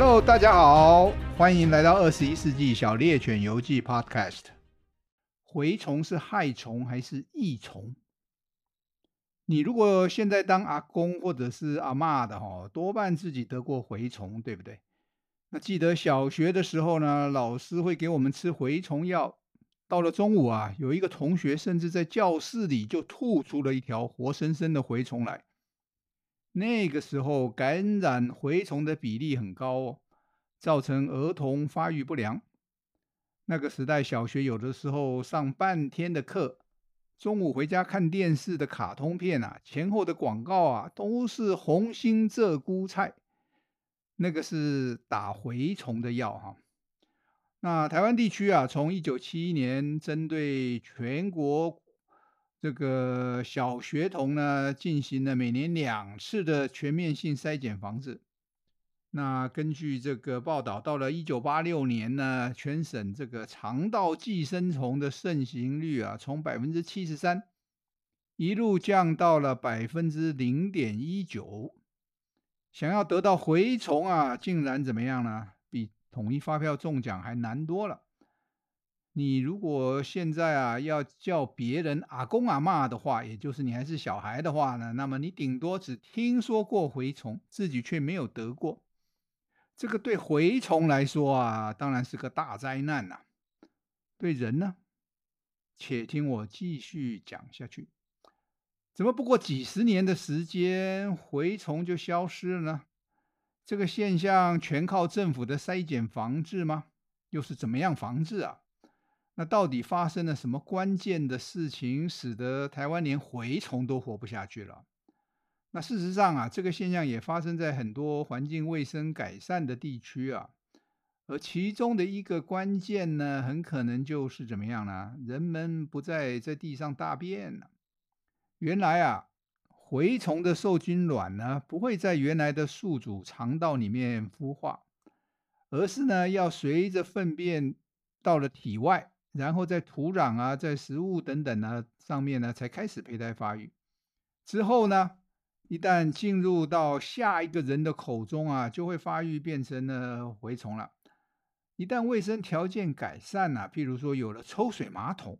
Hello，大家好，欢迎来到二十一世纪小猎犬游记 Podcast。蛔虫是害虫还是益虫？你如果现在当阿公或者是阿嬷的哈，多半自己得过蛔虫，对不对？那记得小学的时候呢，老师会给我们吃蛔虫药。到了中午啊，有一个同学甚至在教室里就吐出了一条活生生的蛔虫来。那个时候感染蛔虫的比例很高哦，造成儿童发育不良。那个时代小学有的时候上半天的课，中午回家看电视的卡通片啊，前后的广告啊都是红心鹧鸪菜，那个是打蛔虫的药哈。那台湾地区啊，从一九七一年针对全国这个小学童呢，进行了每年两次的全面性筛检防治。那根据这个报道，到了一九八六年呢，全省这个肠道寄生虫的盛行率啊，从百分之七十三一路降到了百分之零点一九。想要得到蛔虫啊，竟然怎么样呢？比统一发票中奖还难多了。你如果现在啊要叫别人阿公阿妈的话，也就是你还是小孩的话呢，那么你顶多只听说过蛔虫，自己却没有得过。这个对蛔虫来说啊，当然是个大灾难呐、啊。对人呢，且听我继续讲下去。怎么不过几十年的时间，蛔虫就消失了呢？这个现象全靠政府的筛检防治吗？又是怎么样防治啊？那到底发生了什么关键的事情，使得台湾连蛔虫都活不下去了？那事实上啊，这个现象也发生在很多环境卫生改善的地区啊，而其中的一个关键呢，很可能就是怎么样呢？人们不再在地上大便了。原来啊。蛔虫的受精卵呢，不会在原来的宿主肠道里面孵化，而是呢要随着粪便到了体外，然后在土壤啊、在食物等等呢上面呢才开始胚胎发育。之后呢，一旦进入到下一个人的口中啊，就会发育变成了蛔虫了。一旦卫生条件改善了，譬如说有了抽水马桶，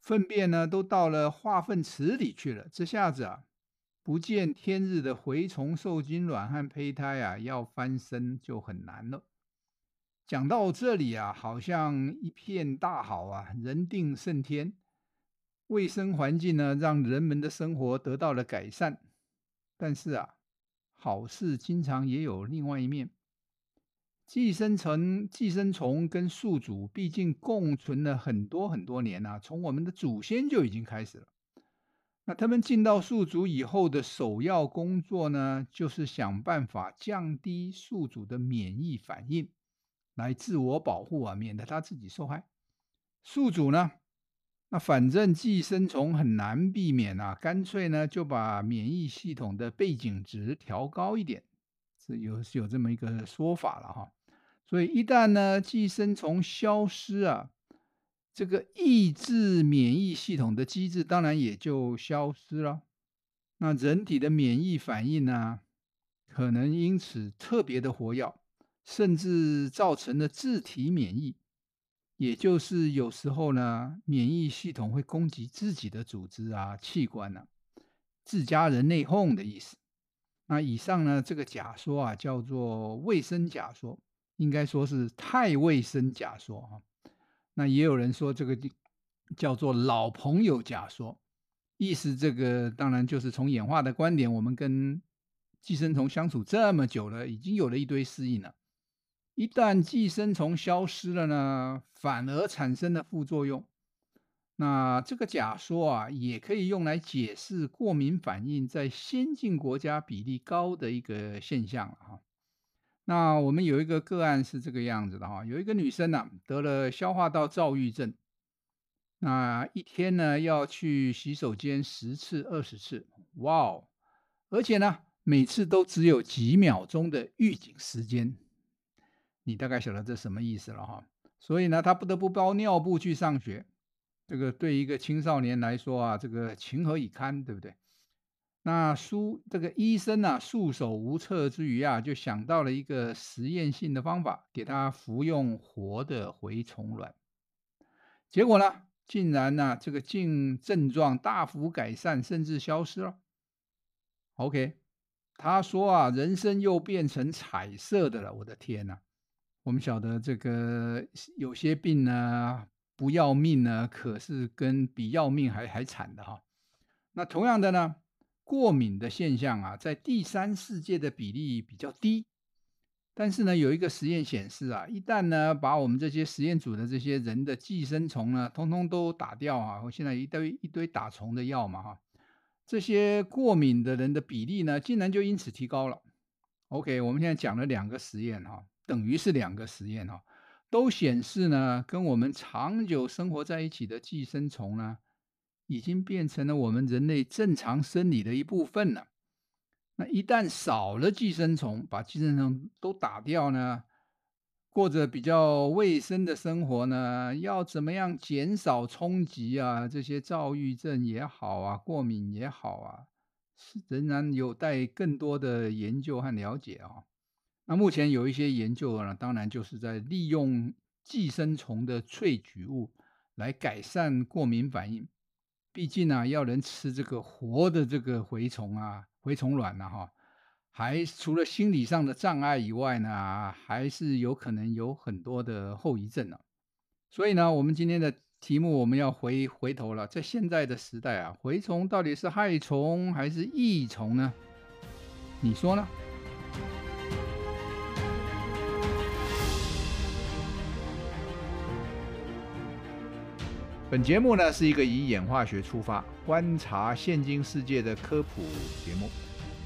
粪便呢都到了化粪池里去了，这下子啊。不见天日的蛔虫受精卵和胚胎啊，要翻身就很难了。讲到这里啊，好像一片大好啊，人定胜天，卫生环境呢，让人们的生活得到了改善。但是啊，好事经常也有另外一面。寄生虫、寄生虫跟宿主毕竟共存了很多很多年啊，从我们的祖先就已经开始了。那他们进到宿主以后的首要工作呢，就是想办法降低宿主的免疫反应，来自我保护啊，免得他自己受害。宿主呢，那反正寄生虫很难避免啊，干脆呢就把免疫系统的背景值调高一点，是有是有这么一个说法了哈。所以一旦呢寄生虫消失啊。这个抑制免疫系统的机制当然也就消失了，那人体的免疫反应呢，可能因此特别的活跃，甚至造成了自体免疫，也就是有时候呢，免疫系统会攻击自己的组织啊、器官呢、啊，自家人内讧的意思。那以上呢，这个假说啊，叫做卫生假说，应该说是太卫生假说啊。那也有人说这个叫做老朋友假说，意思这个当然就是从演化的观点，我们跟寄生虫相处这么久了，已经有了一堆适应了。一旦寄生虫消失了呢，反而产生了副作用。那这个假说啊，也可以用来解释过敏反应在先进国家比例高的一个现象啊。那我们有一个个案是这个样子的哈，有一个女生呢、得了消化道躁郁症，那一天呢要去洗手间十次、二十次，哇哦！而且呢每次都只有几秒钟的预警时间，你大概晓得这什么意思了哈。所以呢，他不得不包尿布去上学，这个对一个青少年来说啊，这个情何以堪，对不对？那书这个医生啊，束手无策之余啊，就想到了一个实验性的方法，给他服用活的蛔虫卵。结果呢，竟然呢、这个症症状大幅改善，甚至消失了。OK，他说啊，人生又变成彩色的了。我的天呐，我们晓得这个有些病呢，不要命呢，可是跟比要命还还惨的哈。那同样的呢？过敏的现象啊，在第三世界的比例比较低，但是呢，有一个实验显示啊，一旦呢把我们这些实验组的这些人的寄生虫呢，通通都打掉啊，我现在一堆一堆打虫的药嘛哈，这些过敏的人的比例呢，竟然就因此提高了。OK，我们现在讲了两个实验哈，等于是两个实验哈，都显示呢，跟我们长久生活在一起的寄生虫呢。已经变成了我们人类正常生理的一部分了。那一旦少了寄生虫，把寄生虫都打掉呢，过着比较卫生的生活呢，要怎么样减少冲击啊？这些躁郁症也好啊，过敏也好啊，仍然有待更多的研究和了解啊。那目前有一些研究呢，当然就是在利用寄生虫的萃取物来改善过敏反应。毕竟呢、要能吃这个活的这个蛔虫啊，蛔虫卵呢，哈，还除了心理上的障碍以外呢，还是有可能有很多的后遗症呢。所以呢，我们今天的题目我们要回回头了，在现在的时代啊，蛔虫到底是害虫还是益虫呢？你说呢？本节目呢是一个以演化学出发，观察现今世界的科普节目，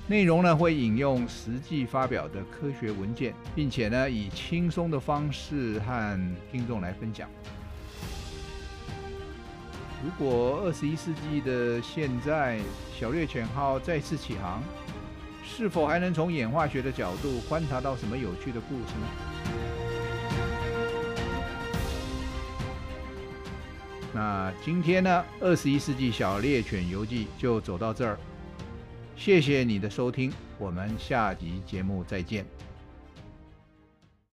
内容呢会引用实际发表的科学文件，并且呢以轻松的方式和听众来分享。如果二十一世纪的现在，小猎犬号再次起航，是否还能从演化学的角度观察到什么有趣的故事呢？那今天呢，二十一世纪小猎犬游记就走到这儿，谢谢你的收听，我们下集节目再见。